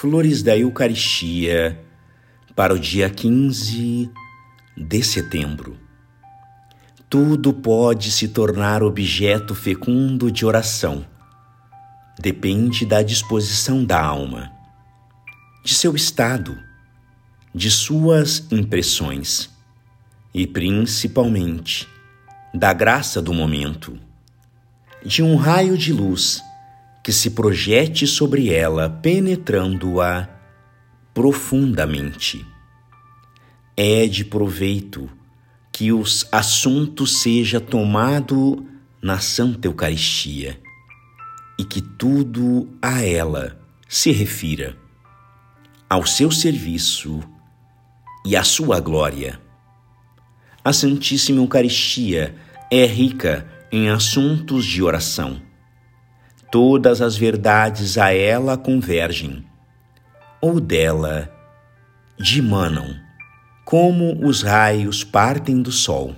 Flores da Eucaristia para o dia 15 de setembro. Tudo pode se tornar objeto fecundo de oração. Depende da disposição da alma, de seu estado, de suas impressões e, principalmente, da graça do momento, de um raio de luz que se projete sobre ela, penetrando-a profundamente. É de proveito que os assuntos seja tomado na Santa Eucaristia e que tudo a ela se refira, ao seu serviço e à sua glória. A Santíssima Eucaristia é rica em assuntos de oração. Todas as verdades a ela convergem, ou dela dimanam como os raios partem do sol.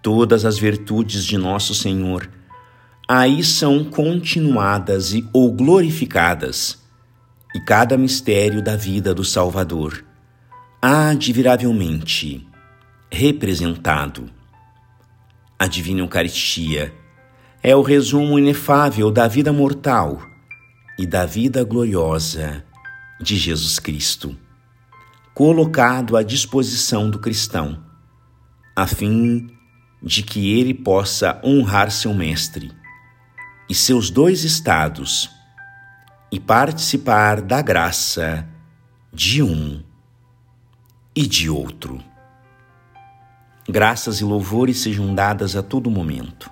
Todas as virtudes de nosso Senhor aí são continuadas e ou glorificadas, e cada mistério da vida do Salvador admiravelmente representado. A Divina Eucaristia é o resumo inefável da vida mortal e da vida gloriosa de Jesus Cristo colocado à disposição do cristão, a fim de que ele possa honrar seu mestre e seus dois estados e participar da graça de um e de outro. Graças e louvores sejam dadas a todo momento